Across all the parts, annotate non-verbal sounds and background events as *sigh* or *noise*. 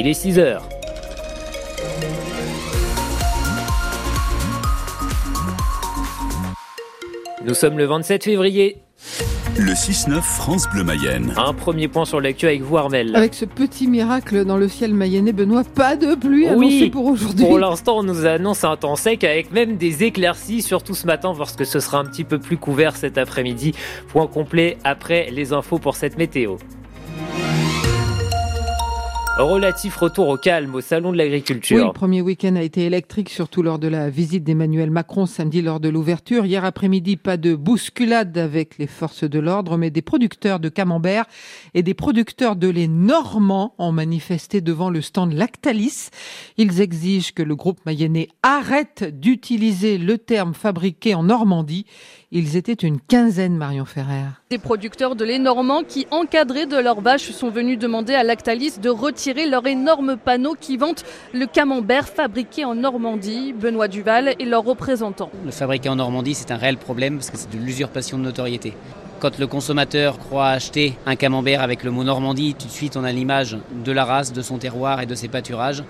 Il est 6 heures. Nous sommes le 27 février. Le 6-9 France Bleu Mayenne. Un premier point sur l'actu avec vous Armel. Avec ce petit miracle dans le ciel mayennais, Benoît, pas de pluie annoncée pour aujourd'hui. Pour l'instant, on nous annonce un temps sec avec même des éclaircies, surtout ce matin, parce que ce sera un petit peu plus couvert cet après-midi. Point complet après les infos pour cette météo. Relatif retour au calme au Salon de l'Agriculture. Oui, le premier week-end a été électrique, surtout lors de la visite d'Emmanuel Macron samedi lors de l'ouverture. Hier après-midi, pas de bousculade avec les forces de l'ordre, mais des producteurs de camembert et des producteurs de lait normands ont manifesté devant le stand Lactalis. Ils exigent que le groupe mayennais arrête d'utiliser le terme fabriqué en Normandie. Ils étaient une quinzaine, Marion Ferrer. Des producteurs de lait normand qui, encadrés de leurs vaches, sont venus demander à Lactalis de retirer leur énorme panneau qui vante le camembert fabriqué en Normandie. Benoît Duval et leurs représentants. Le fabriqué en Normandie, c'est un réel problème parce que c'est de l'usurpation de notoriété. Quand le consommateur croit acheter un camembert avec le mot Normandie, tout de suite on a l'image de la race, de son terroir et de ses pâturages.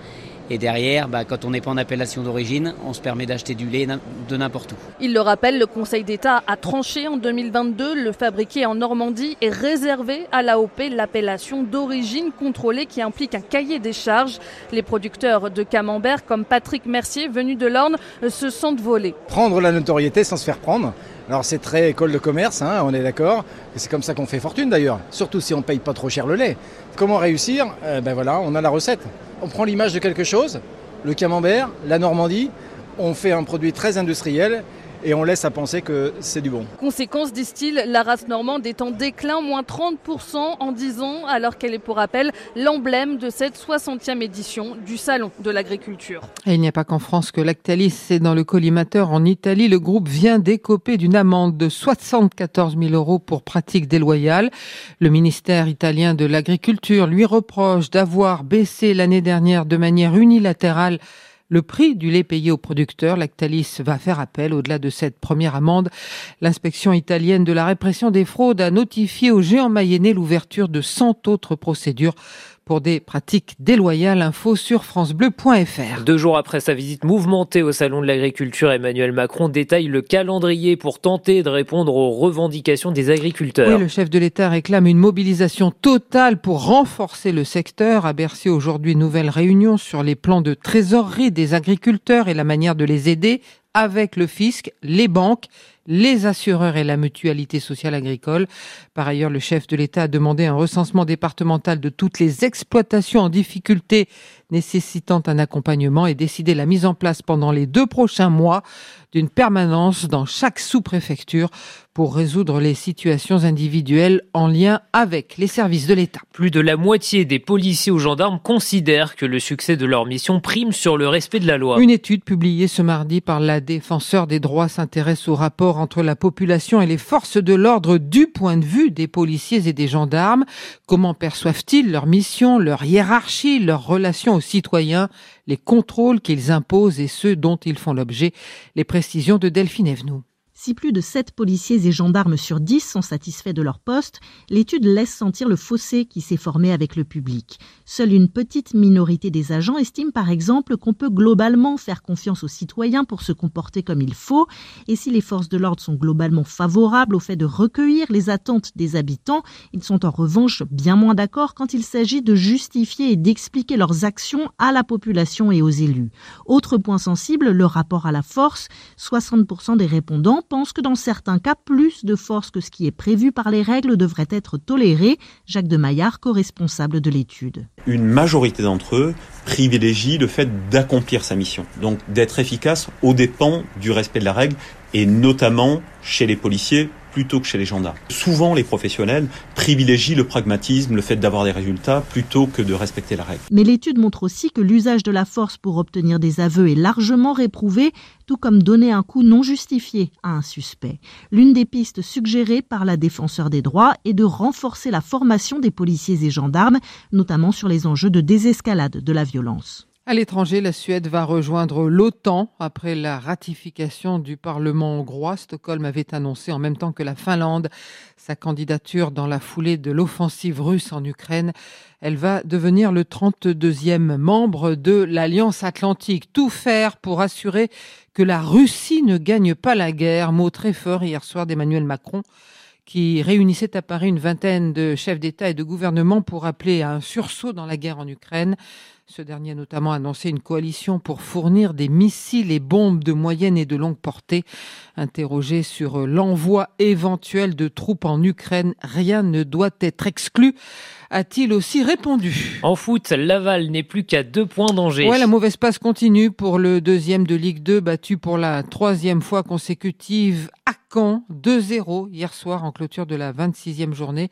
Et derrière, bah, quand on n'est pas en appellation d'origine, on se permet d'acheter du lait de n'importe où. Il le rappelle, le Conseil d'État a tranché en 2022. Le fabriqué en Normandie est réservé à l'AOP, l'appellation d'origine contrôlée qui implique un cahier des charges. Les producteurs de camembert, comme Patrick Mercier, venu de l'Orne, se sentent volés. Prendre la notoriété sans se faire prendre. Alors c'est très école de commerce, hein, on est d'accord. C'est comme ça qu'on fait fortune d'ailleurs, surtout si on ne paye pas trop cher le lait. Comment réussir? Eh Ben voilà, on a la recette. On prend l'image de quelque chose, le camembert, la Normandie, on fait un produit très industriel et on laisse à penser que c'est du bon. Conséquence, disent-ils, la race normande est en déclin, moins 30% en 10 ans, alors qu'elle est pour rappel l'emblème de cette 60e édition du Salon de l'agriculture. Et il n'y a pas qu'en France que Lactalis c'est dans le collimateur. En Italie, le groupe vient d'écoper d'une amende de 74 000 euros pour pratique déloyale. Le ministère italien de l'Agriculture lui reproche d'avoir baissé l'année dernière de manière unilatérale le prix du lait payé aux producteurs. Lactalis va faire appel au-delà de cette première amende. L'inspection italienne de la répression des fraudes a notifié au géant mayennais l'ouverture de 100 autres procédures pour des pratiques déloyales. Info sur francebleu.fr. Deux jours après sa visite mouvementée au Salon de l'Agriculture, Emmanuel Macron détaille le calendrier pour tenter de répondre aux revendications des agriculteurs. Oui, le chef de l'État réclame une mobilisation totale pour renforcer le secteur. À Bercy aujourd'hui, nouvelle réunion sur les plans de trésorerie des agriculteurs et la manière de les aider avec le fisc, les banques, les assureurs et la mutualité sociale agricole. Par ailleurs, le chef de l'État a demandé un recensement départemental de toutes les exploitations en difficulté nécessitant un accompagnement et décidé la mise en place pendant les deux prochains mois d'une permanence dans chaque sous-préfecture pour résoudre les situations individuelles en lien avec les services de l'État. Plus de la moitié des policiers ou gendarmes considèrent que le succès de leur mission prime sur le respect de la loi. Une étude publiée ce mardi par la défenseur des droits s'intéresse au rapport entre la population et les forces de l'ordre du point de vue des policiers et des gendarmes. Comment perçoivent-ils leur mission, leur hiérarchie, leurs relations aux citoyens, les contrôles qu'ils imposent et ceux dont ils font l'objet? Les précisions de Delphine Evenou. Si plus de 7 policiers et gendarmes sur 10 sont satisfaits de leur poste, l'étude laisse sentir le fossé qui s'est formé avec le public. Seule une petite minorité des agents estime par exemple qu'on peut globalement faire confiance aux citoyens pour se comporter comme il faut, et si les forces de l'ordre sont globalement favorables au fait de recueillir les attentes des habitants, ils sont en revanche bien moins d'accord quand il s'agit de justifier et d'expliquer leurs actions à la population et aux élus. Autre point sensible, le rapport à la force, 60% des répondants pense que dans certains cas, plus de force que ce qui est prévu par les règles devrait être toléré. Jacques de Maillard, co-responsable de l'étude. Une majorité d'entre eux privilégie le fait d'accomplir sa mission, donc d'être efficace aux dépens du respect de la règle et notamment chez les policiers plutôt que chez les gendarmes. Souvent, les professionnels privilégient le pragmatisme, le fait d'avoir des résultats, plutôt que de respecter la règle. Mais l'étude montre aussi que l'usage de la force pour obtenir des aveux est largement réprouvé, tout comme donner un coup non justifié à un suspect. L'une des pistes suggérées par la défenseur des droits est de renforcer la formation des policiers et gendarmes, notamment sur les enjeux de désescalade de la violence. À l'étranger, la Suède va rejoindre l'OTAN après la ratification du Parlement hongrois. Stockholm avait annoncé en même temps que la Finlande sa candidature dans la foulée de l'offensive russe en Ukraine. Elle va devenir le 32e membre de l'Alliance Atlantique. Tout faire pour assurer que la Russie ne gagne pas la guerre. Mot très fort hier soir d'Emmanuel Macron qui réunissait à Paris une vingtaine de chefs d'État et de gouvernement pour appeler à un sursaut dans la guerre en Ukraine. Ce dernier a notamment annoncé une coalition pour fournir des missiles et bombes de moyenne et de longue portée. Interrogé sur l'envoi éventuel de troupes en Ukraine, rien ne doit être exclu a-t-il aussi répondu. En foot, Laval n'est plus qu'à deux points d'Angers. Ouais, la mauvaise passe continue pour le deuxième de Ligue 2, battu pour la troisième fois consécutive Caen, 2-0 hier soir en clôture de la 26e journée.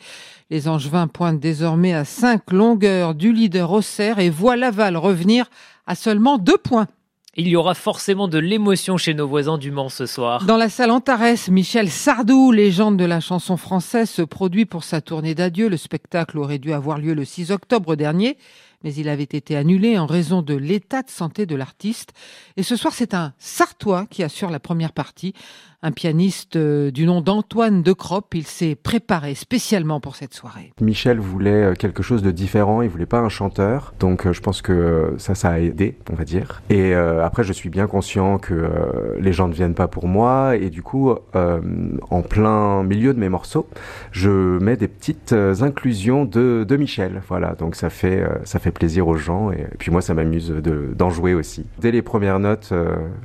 Les Angevins pointent désormais à 5 longueurs du leader Auxerre et voient Laval revenir à seulement deux points. Il y aura forcément de l'émotion chez nos voisins du Mans ce soir. Dans la salle Antares, Michel Sardou, légende de la chanson française, se produit pour sa tournée d'adieu. Le spectacle aurait dû avoir lieu le 6 octobre dernier, mais il avait été annulé en raison de l'état de santé de l'artiste. Et ce soir, c'est un Sartois qui assure la première partie un pianiste euh, du nom d'Antoine de Cropp. Il s'est préparé spécialement pour cette soirée. Michel voulait euh, quelque chose de différent, il voulait pas un chanteur, donc euh, je pense que ça, ça a aidé, on va dire. Et après, je suis bien conscient que les gens ne viennent pas pour moi, et du coup, en plein milieu de mes morceaux, je mets des petites inclusions de, de Michel. Voilà, donc ça fait, ça fait plaisir aux gens, et, puis moi, ça m'amuse d'en jouer aussi. Dès les premières notes,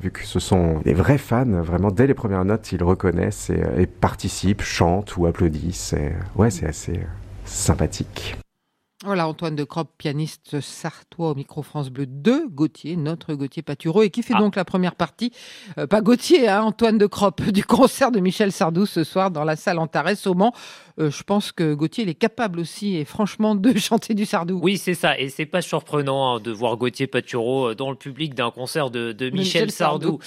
vu que ce sont des vrais fans, vraiment dès les premières notes, ils reconnaissent et, participent, chantent ou applaudissent. ouais, c'est assez euh, sympathique. Voilà, Antoine de Cropp, pianiste sartois au micro France Bleu 2, Gauthier, notre Gauthier Patureau, et qui fait ah. donc la première partie, euh, pas Gauthier, hein, Antoine de Cropp, *laughs* du concert de Michel Sardou ce soir dans la salle Antares au Mans. Euh, je pense que Gauthier, il est capable aussi, et franchement, de *laughs* chanter du Sardou. Oui, c'est ça, et c'est pas surprenant hein, de voir Gauthier Patureau dans le public d'un concert de, Michel, Sardou.